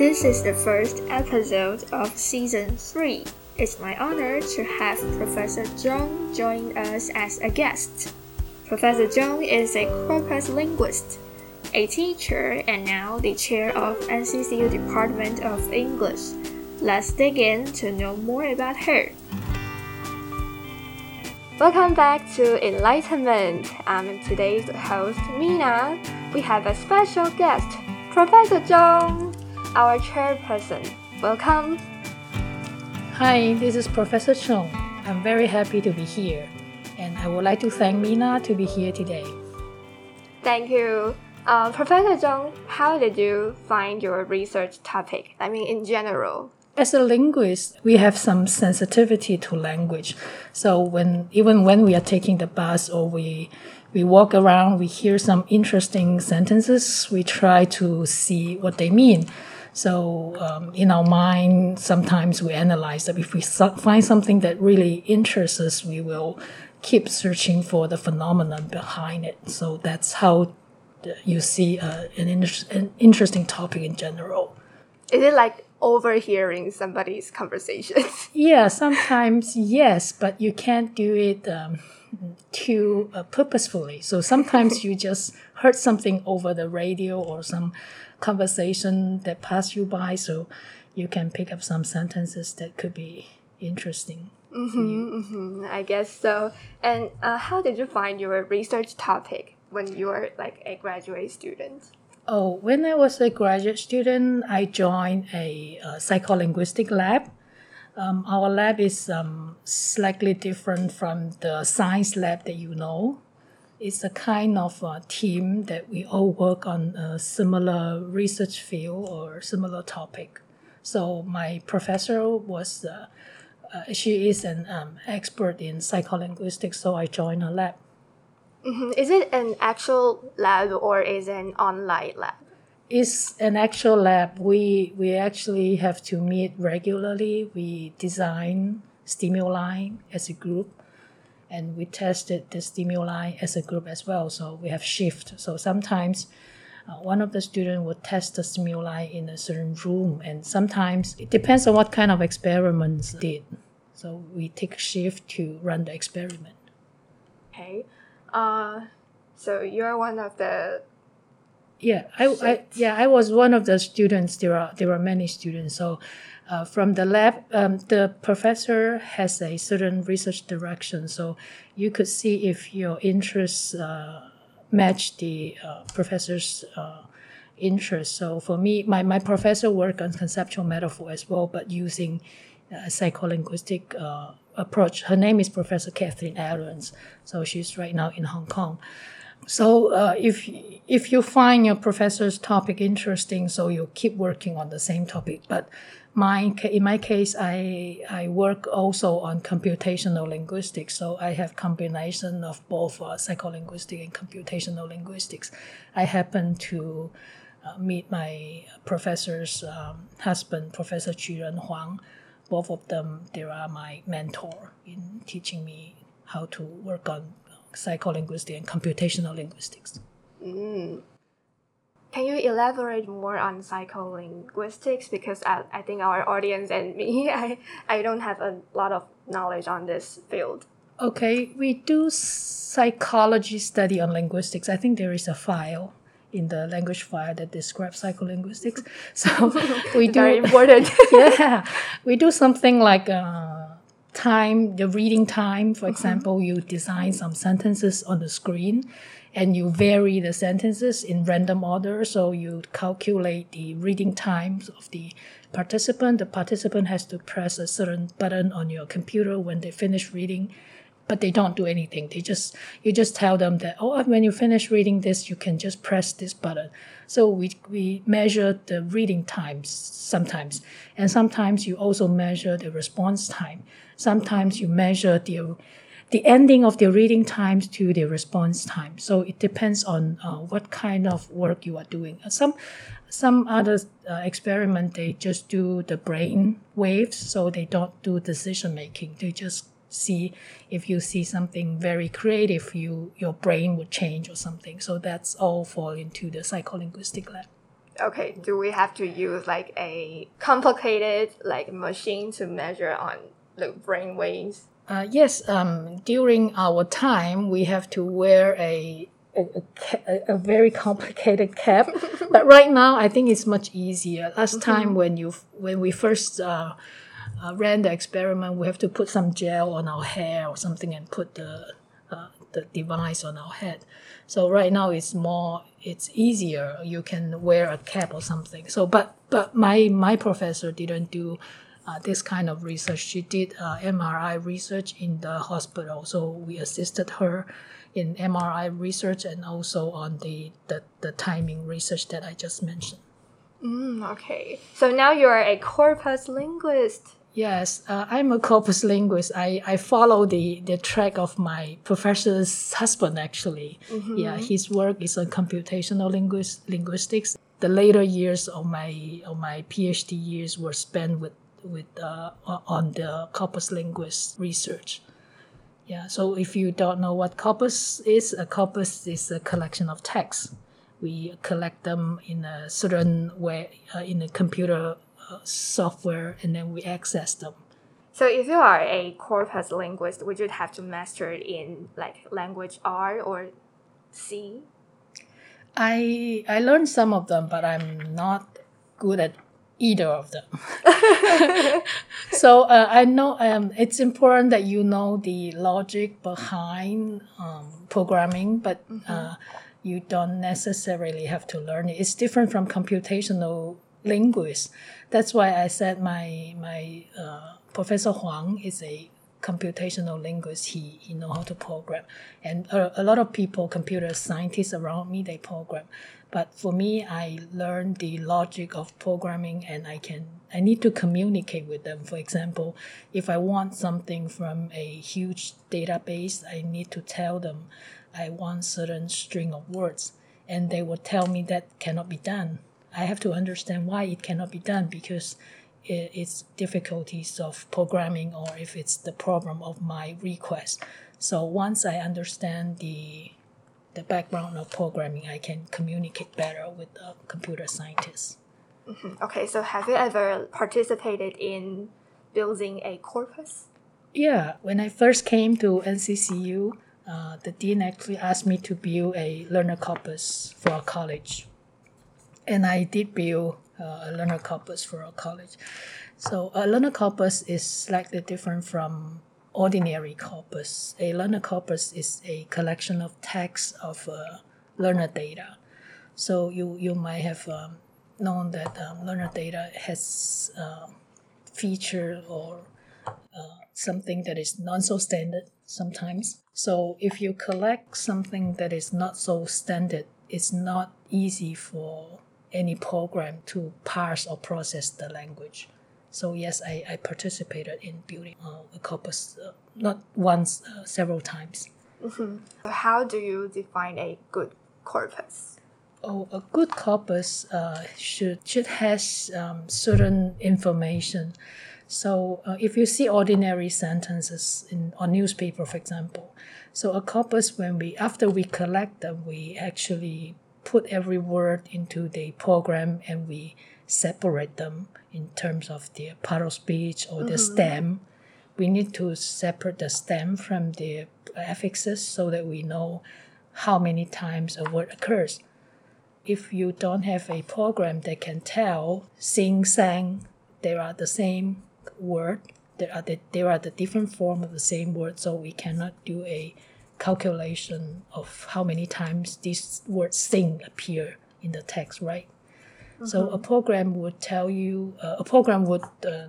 This is the first episode of season 3. It's my honor to have Professor Chung join us as a guest. Professor Chung is a corpus linguist, a teacher, and now the chair of NCCU Department of English. Let's dig in to know more about her. Welcome back to Enlightenment. I'm today's host, Mina. We have a special guest, Professor Chung, our chairperson. Welcome. Hi, this is Professor Chung. I'm very happy to be here, and I would like to thank Mina to be here today. Thank you. Uh, Professor Chung, how did you find your research topic? I mean, in general. As a linguist, we have some sensitivity to language. So when even when we are taking the bus or we we walk around, we hear some interesting sentences, we try to see what they mean. So um, in our mind, sometimes we analyze that if we find something that really interests us, we will keep searching for the phenomenon behind it. So that's how you see uh, an, inter- an interesting topic in general. Is it like overhearing somebody's conversation? yeah, sometimes yes, but you can't do it um, too uh, purposefully. So sometimes you just heard something over the radio or some conversation that pass you by, so you can pick up some sentences that could be interesting. Mm-hmm, mm-hmm, I guess so. And uh, how did you find your research topic when you were like a graduate student? Oh, when I was a graduate student, I joined a, a psycholinguistic lab. Um, our lab is um, slightly different from the science lab that you know. It's a kind of a team that we all work on a similar research field or similar topic. So my professor was, uh, uh, she is an um, expert in psycholinguistics, so I joined her lab. Mm-hmm. Is it an actual lab or is it an online lab? It's an actual lab. We we actually have to meet regularly. We design stimuli as a group, and we tested the stimuli as a group as well. So we have shift. So sometimes. Uh, one of the students would test the stimuli in a certain room, and sometimes it depends on what kind of experiments did. So we take shift to run the experiment. Okay. Uh, so you're one of the. Yeah, I, I yeah I was one of the students. There are there are many students. So, uh, from the lab, um, the professor has a certain research direction. So, you could see if your interests uh, match the uh, professor's uh, interest. So for me, my, my professor worked on conceptual metaphor as well, but using a psycholinguistic uh, approach. Her name is Professor Kathleen Ahrens, so she's right now in Hong Kong. So uh, if if you find your professor's topic interesting, so you keep working on the same topic. But my in my case, I I work also on computational linguistics, so I have combination of both uh, psycholinguistic and computational linguistics. I happen to uh, meet my professor's um, husband, Professor Ren Huang both of them they are my mentor in teaching me how to work on psycholinguistics and computational linguistics. Mm. Can you elaborate more on psycholinguistics? Because I, I think our audience and me, I, I don't have a lot of knowledge on this field. Okay, we do psychology study on linguistics. I think there is a file in the language file that describes psycholinguistics. So we do very important. yeah, we do something like uh, time, the reading time. For mm-hmm. example, you design some sentences on the screen, and you vary the sentences in random order. So you calculate the reading times of the participant. The participant has to press a certain button on your computer when they finish reading but they don't do anything. They just you just tell them that oh when you finish reading this you can just press this button. So we we measure the reading times sometimes, and sometimes you also measure the response time. Sometimes you measure the the ending of the reading times to the response time. So it depends on uh, what kind of work you are doing. Some some other uh, experiment they just do the brain waves, so they don't do decision making. They just see if you see something very creative, you your brain would change or something. So that's all fall into the psycholinguistic lab. okay, do we have to use like a complicated like machine to measure on the brain waves? Uh, yes, um, during our time, we have to wear a a, a, a very complicated cap, but right now I think it's much easier. Last mm-hmm. time when you when we first uh, uh, ran the experiment, we have to put some gel on our hair or something and put the uh, the device on our head. So right now it's more it's easier. You can wear a cap or something. So but but my my professor didn't do this kind of research. She did uh, MRI research in the hospital, so we assisted her in MRI research and also on the, the, the timing research that I just mentioned. Mm, okay. So now you are a corpus linguist. Yes, uh, I'm a corpus linguist. I, I follow the, the track of my professor's husband, actually. Mm-hmm. Yeah, his work is on computational linguist, linguistics. The later years of my of my PhD years were spent with with uh, on the corpus linguist research. Yeah, so if you don't know what corpus is, a corpus is a collection of texts. We collect them in a certain way uh, in a computer uh, software, and then we access them. So, if you are a corpus linguist, would you have to master it in like language R or C? I I learned some of them, but I'm not good at either of them. so uh, I know um, it's important that you know the logic behind um, programming, but mm-hmm. uh, you don't necessarily have to learn it. It's different from computational linguists. That's why I said my my uh, Professor Huang is a computational linguist. He he know how to program, and a, a lot of people, computer scientists around me, they program. But for me, I learned the logic of programming and I can, I need to communicate with them. For example, if I want something from a huge database, I need to tell them I want certain string of words and they will tell me that cannot be done. I have to understand why it cannot be done because it's difficulties of programming or if it's the problem of my request. So once I understand the the background of programming, I can communicate better with a computer scientists. Mm-hmm. Okay, so have you ever participated in building a corpus? Yeah, when I first came to NCCU, uh, the dean actually asked me to build a learner corpus for a college. And I did build a learner corpus for a college. So a learner corpus is slightly different from ordinary corpus. A learner corpus is a collection of text of uh, learner data. So you, you might have um, known that um, learner data has uh, feature or uh, something that is not so standard sometimes. So if you collect something that is not so standard, it's not easy for any program to parse or process the language. So yes, I, I participated in building uh, a corpus, uh, not once, uh, several times. Mm-hmm. How do you define a good corpus? Oh, a good corpus uh, should should has um, certain information. So uh, if you see ordinary sentences in on newspaper, for example, so a corpus when we after we collect them, we actually put every word into the program and we separate them in terms of the part of speech or the mm-hmm. stem. We need to separate the stem from the affixes so that we know how many times a word occurs. If you don't have a program that can tell sing, sang, they are the same word, there are the, there are the different form of the same word, so we cannot do a calculation of how many times this word sing appear in the text, right? So a mm-hmm. program would tell you, uh, a program would uh,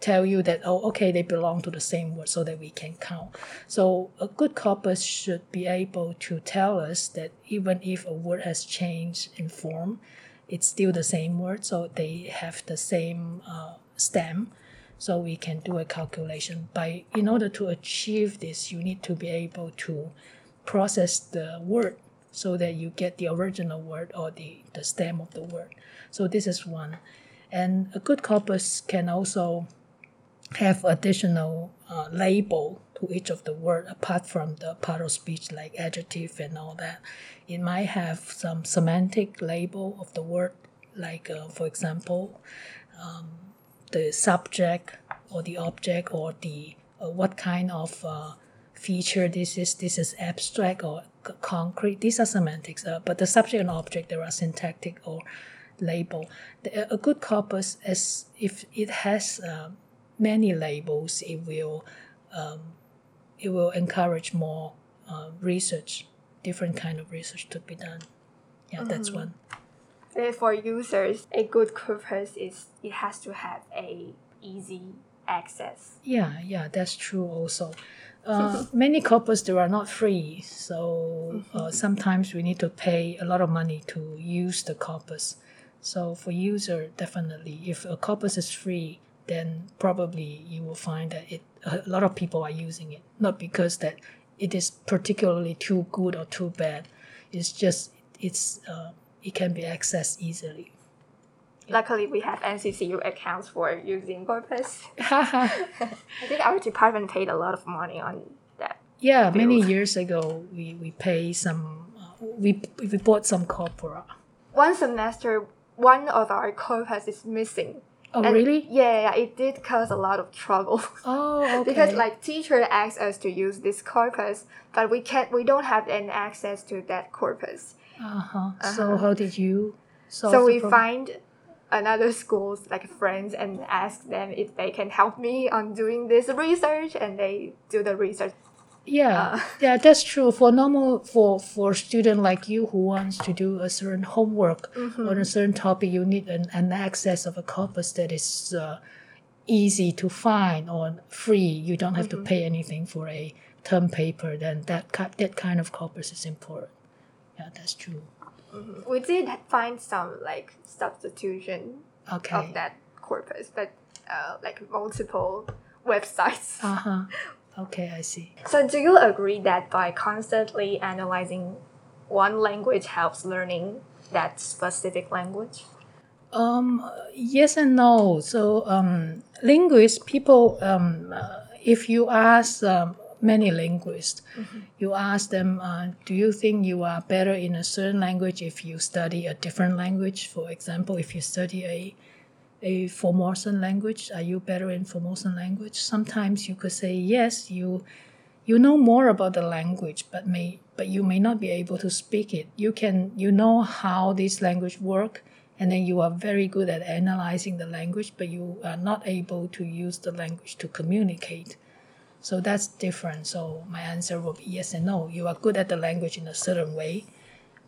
tell you that, oh, okay, they belong to the same word so that we can count. So a good corpus should be able to tell us that even if a word has changed in form, it's still the same word, so they have the same uh, stem. So we can do a calculation. But in order to achieve this, you need to be able to process the word so that you get the original word or the, the stem of the word. So this is one. And a good corpus can also have additional uh, label to each of the word apart from the part of speech like adjective and all that. It might have some semantic label of the word like uh, for example, um, the subject or the object or the uh, what kind of uh, feature this is. This is abstract or c- concrete. These are semantics. Uh, but the subject and object there are syntactic or label. The, a good corpus is if it has uh, many labels, it will um, it will encourage more uh, research, different kind of research to be done. Yeah, that's one. For users, a good corpus is it has to have a easy access. Yeah, yeah, that's true also. Uh, many corpus there are not free, so uh, sometimes we need to pay a lot of money to use the corpus. So for user, definitely, if a corpus is free, then probably you will find that it a lot of people are using it, not because that it is particularly too good or too bad. It's just it's uh, it can be accessed easily. Luckily, we have NCCU accounts for using corpus. I think our department paid a lot of money on that. Yeah, many years ago, we we pay some, uh, we we bought some corpora. One semester, one of our corpus is missing. Oh, And really? Yeah, yeah, it did cause a lot of trouble. Oh, okay. because like teacher asked us to use this corpus, but we can't. We don't have any access to that corpus. Uh-huh. So how did you so we problem? find another schools like friends and ask them if they can help me on doing this research, and they do the research. Yeah, uh, yeah, that's true. For normal, for for student like you who wants to do a certain homework Mm-hmm. on a certain topic, you need an, an access of a corpus that is uh, easy to find or free. You don't have Mm-hmm. to pay anything for a term paper. Then that that kind of corpus is important. Yeah, that's true. We did find some like substitution Okay. of that corpus, but uh, like multiple websites. Uh huh. Okay, I see. So, do you agree that by constantly analyzing one language helps learning that specific language? Um, yes and no. So, um, linguists, people, um, uh, if you ask um, many linguists, you ask them, uh, do you think you are better in a certain language if you study a different language? For example, if you study a a Formosan language, are you better in Formosan language? Sometimes you could say yes, you you know more about the language, but may but you may not be able to speak it. You can you know how this language work, and then you are very good at analyzing the language, but you are not able to use the language to communicate. So that's different. So my answer will be yes and no. You are good at the language in a certain way,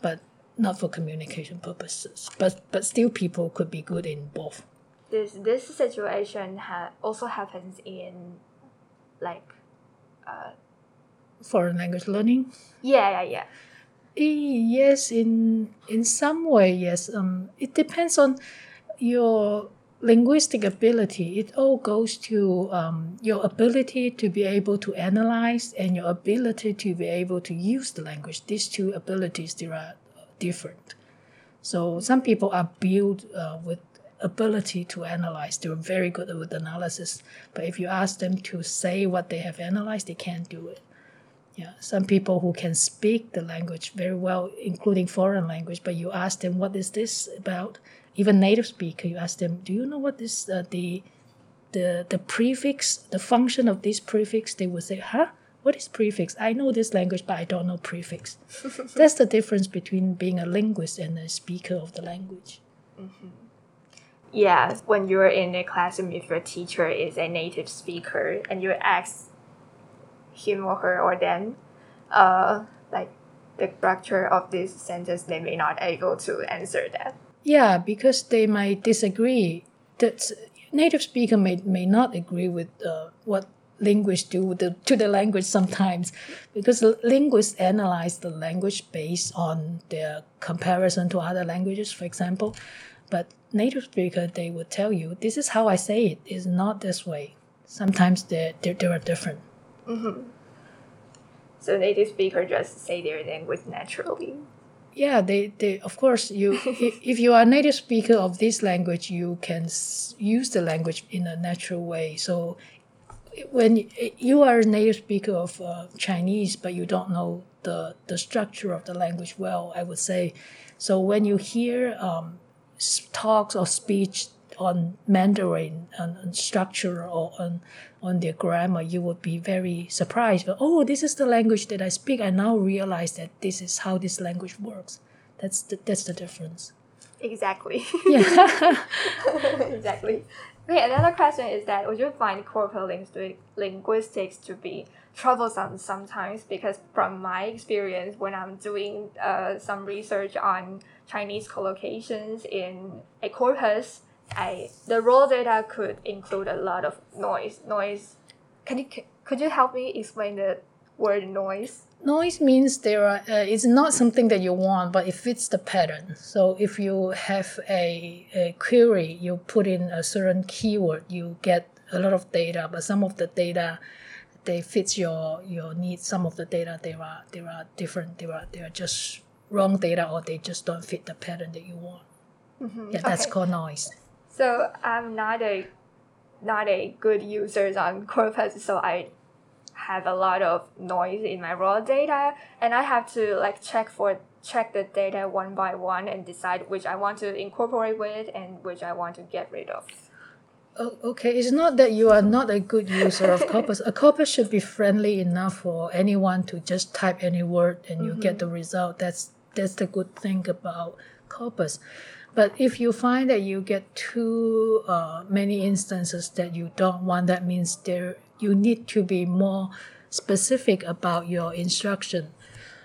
but not for communication purposes. But but still, people could be good in both. This this situation ha- also happens in like Foreign language learning. yeah yeah yeah. Yes, in in some way, yes. Um, it depends on your linguistic ability. It all goes to um, your ability to be able to analyze and your ability to be able to use the language. These two abilities they are different. So some people are built uh, with ability to analyze. They're very good with analysis. But if you ask them to say what they have analyzed, they can't do it. Yeah, some people who can speak the language very well, including foreign language, but you ask them what is this about? Even native speaker, you ask them, do you know what is uh, the the the prefix, the function of this prefix? They will say, huh? What is prefix? I know this language, but I don't know prefix. That's the difference between being a linguist and a speaker of the language. Yeah, when you're in a classroom, if your teacher is a native speaker and you ask him or her or them, uh, like the structure of this sentence, they may not able to answer that. Yeah, because they might disagree. That native speaker may, may not agree with uh, what linguists do the, to the language sometimes, because linguists analyze the language based on their comparison to other languages, for example. But native speaker, they would tell you, this is how I say it. It's not this way. Sometimes they they they are different. So native speaker just say their language naturally. Yeah, they, they of course you if, you are a native speaker of this language, you can s- use the language in a natural way. So when you are a native speaker of uh, Chinese, but you don't know the the structure of the language well, I would say. So when you hear um, talks or speech on Mandarin on, on structure or on on their grammar, you would be very surprised. But, Oh, this is the language that I speak. I now realize that this is how this language works. That's the, that's the difference. Exactly. Yeah. exactly. Okay, another question is that would you find corpus linguistic, linguistics to be troublesome sometimes? Because from my experience, when I'm doing uh, some research on Chinese collocations in a corpus, I the raw data could include a lot of noise. Noise. Can you could you help me explain the word noise? Noise means there are. Uh, it's not something that you want, but it fits the pattern. So if you have a, a query, you put in a certain keyword, you get a lot of data. But some of the data, they fit your your needs. Some of the data, there are there are different. There are they are just wrong data, or they just don't fit the pattern that you want. Mm-hmm. Yeah, that's okay. called noise. So I'm not a not a good user on Corpus, so I have a lot of noise in my raw data, and I have to like check for check the data one by one and decide which I want to incorporate with and which I want to get rid of. Oh, okay, it's not that you are not a good user of corpus. A corpus should be friendly enough for anyone to just type any word and you get mm-hmm. the result. That's that's the good thing about corpus. But if you find that you get too uh, many instances that you don't want, that means there you need to be more specific about your instruction.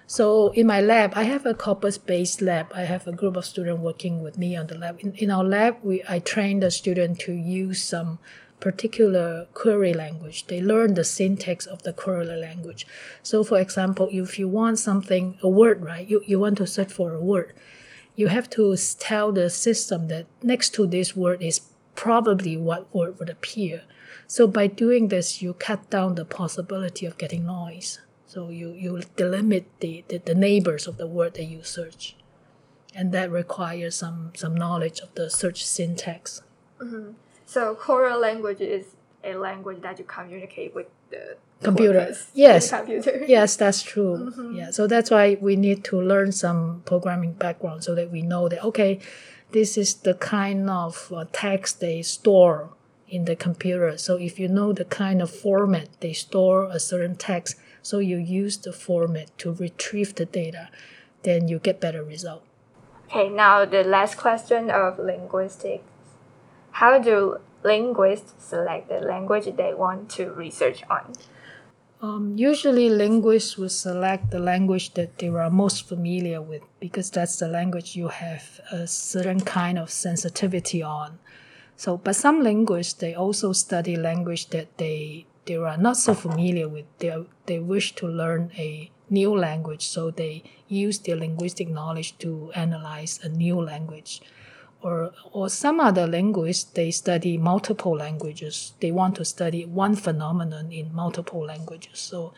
So in my lab, I have a corpus-based lab. I have a group of students working with me on the lab. In, in our lab, we I train the student to use some particular query language. They learn the syntax of the query language. So for example, if you want something, a word, right? You, you want to search for a word. You have to tell the system that next to this word is probably what word would appear. So by doing this, you cut down the possibility of getting noise. So you, you delimit the, the, the neighbors of the word that you search. And that requires some, some knowledge of the search syntax. Mm-hmm. So query language is a language that you communicate with the Computer. corpus, Yes. computer. Yes, that's true. Yeah, so that's why we need to learn some programming background so that we know that okay, this is the kind of uh, text they store in the computer. So if you know the kind of format they store a certain text, so you use the format to retrieve the data, then you get better result. Okay, now the last question of linguistics. How do linguists select the language they want to research on? Um, usually, linguists will select the language that they are most familiar with because that's the language you have a certain kind of sensitivity on. So, but some linguists they also study language that they they are not so familiar with. They are, they wish to learn a new language, so they use their linguistic knowledge to analyze a new language. Or, or some other linguists they study multiple languages. They want to study one phenomenon in multiple languages. So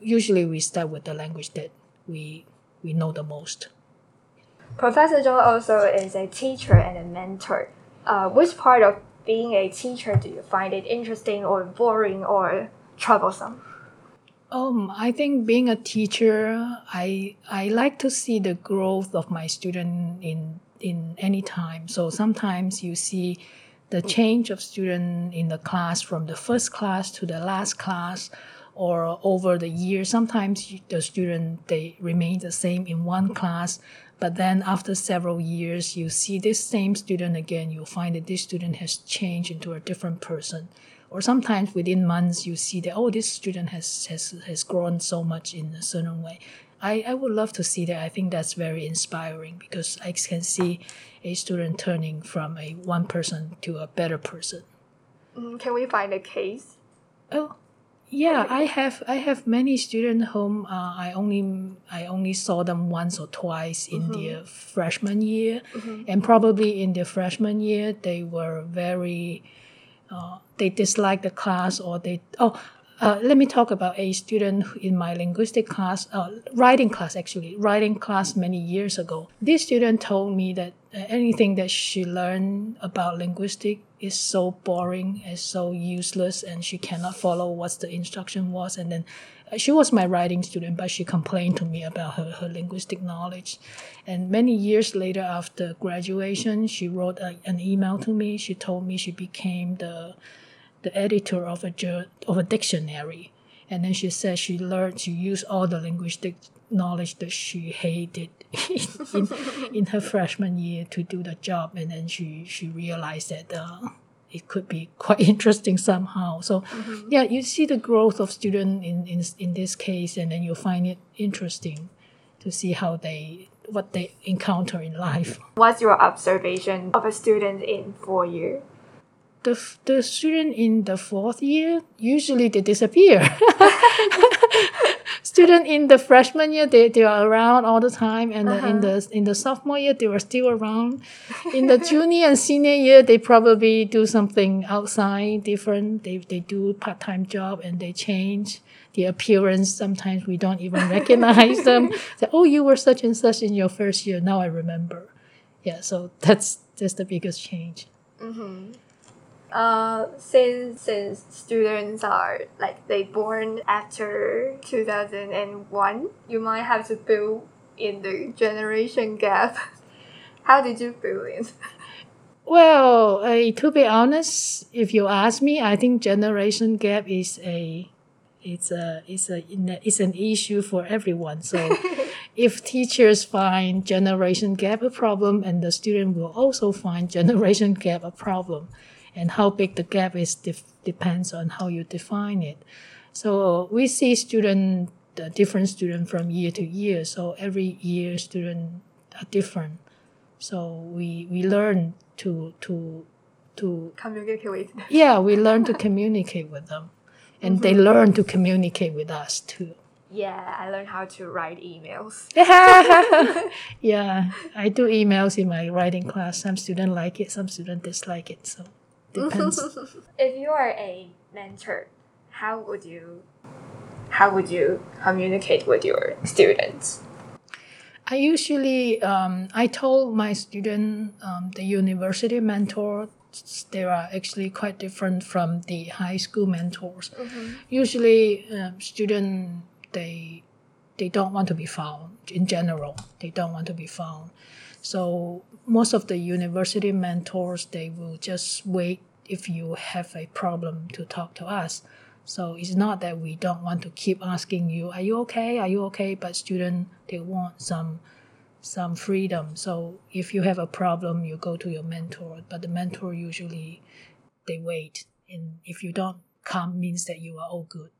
usually we start with the language that we we know the most. Professor Zhou also is a teacher and a mentor. Uh, which part of being a teacher do you find it interesting or boring or troublesome? Um, I think being a teacher, I I like to see the growth of my student in in any time. So sometimes you see the change of student in the class from the first class to the last class or over the year. Sometimes the student they remain the same in one class, but then after several years you see this same student again, you find that this student has changed into a different person. Or sometimes within months you see that oh this student has has, has grown so much in a certain way I, I would love to see that. I think that's very inspiring because i can see a student turning from a one person to a better person. Mm, Can we find a case? oh yeah i have i have many students whom uh, i only i only saw them once or twice in their freshman year. And probably in their freshman year they were very uh, they disliked the class or they oh uh, let me talk about a student in my linguistic class, uh, writing class actually, writing class many years ago. This student told me that uh, anything that she learned about linguistic is so boring, is so useless, and she cannot follow what the instruction was. And then uh, she was my writing student, but she complained to me about her, her linguistic knowledge. And many years later, after graduation, she wrote a, an email to me. She told me she became the the editor of a of a dictionary, and then she said she learned to use all the linguistic knowledge that she hated in, in her freshman year to do the job, and then she she realized that. Uh, it could be quite interesting somehow. So, mm-hmm. yeah, you see the growth of student in, in in this case, and then you find it interesting to see how they what they encounter in life. What's your observation of a student in four year? The, the student in the fourth year usually they disappear. Student in the freshman year they, they are around all the time and uh-huh. in the in the sophomore year they were still around. In the junior and senior year they probably do something outside different. They, they do part-time job and they change the appearance. Sometimes we don't even recognize them. Say, oh you were such and such in your first year. Now i remember. Yeah so that's that's the biggest change. Mm-hmm uh, since since students are like they born after 2001 you might have to fill in the generation gap. How did you fill in? Well uh, to be honest if you ask me i think generation gap is a it's a it's a it's an issue for everyone. So if teachers find generation gap a problem and the student will also find generation gap a problem and how big the gap is def- depends on how you define it. So we see student the different student from year to year. So every year student are different. So we we learn to to to communicate with them. Yeah, we learn to communicate with them, and mm-hmm. they learn to communicate with us too. Yeah, I learned how to write emails. yeah, I do emails in my writing class. Some students like it, some students dislike it. So depends. if you are a mentor, how would you how would you communicate with your students? I usually um, I told my student um, the university mentors they are actually quite different from the high school mentors. Mm-hmm. Usually, um, student they they don't want to be found in general. They don't want to be found. So most of the university mentors they will just wait if you have a problem to talk to us. So it's not that we don't want to keep asking you, are you okay? Are you okay? But student they want some some freedom. So if you have a problem, you go to your mentor. But the mentor usually they wait. And if you don't come means that you are all good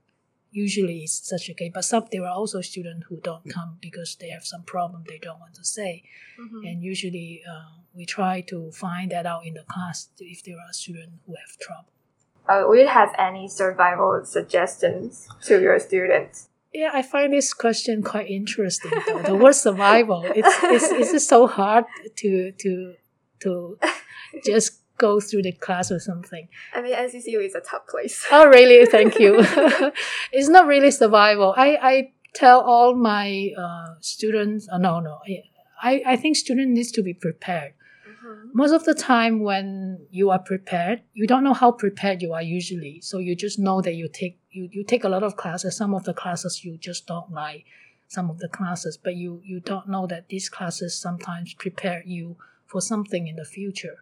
usually it's such a case. But some there are also students who don't come because they have some problem they don't want to say, mm-hmm. and usually uh, we try to find that out in the class if there are students who have trouble. Uh, will you have any survival suggestions to your students? Yeah, I find this question quite interesting. Though. the word survival, it's, it's it's so hard to to to just go through the class or something. I mean, NCCU is a tough place. oh, really? Thank you. it's not really survival. I, I tell all my uh, students, uh, no, no, I, I think student needs to be prepared. Mm-hmm. Most of the time, when you are prepared, you don't know how prepared you are usually. So you just know that you take you, you take a lot of classes. Some of the classes you just don't like, some of the classes, but you you don't know that these classes sometimes prepare you for something in the future.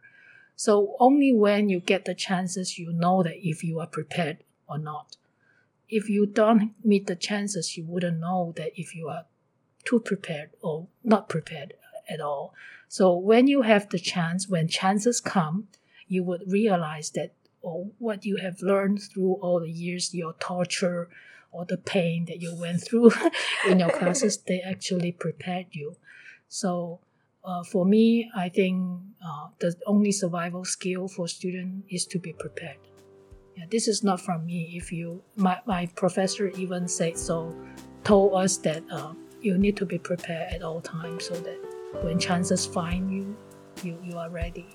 So only when you get the chances, you know that if you are prepared or not. If you don't meet the chances, you wouldn't know that if you are too prepared or not prepared at all. So when you have the chance, when chances come, you would realize that oh, what you have learned through all the years, your torture or the pain that you went through in your classes, they actually prepared you. So uh, for me, I think uh, the only survival skill for student is to be prepared. Yeah, this is not from me. If you, my, my professor even said so, told us that uh, you need to be prepared at all times so that when chances find you, you, you are ready.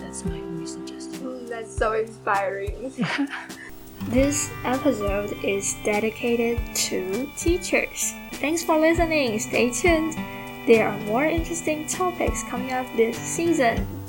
That's my only suggestion. that's so inspiring. This episode is dedicated to teachers. Thanks for listening. Stay tuned. There are more interesting topics coming up this season.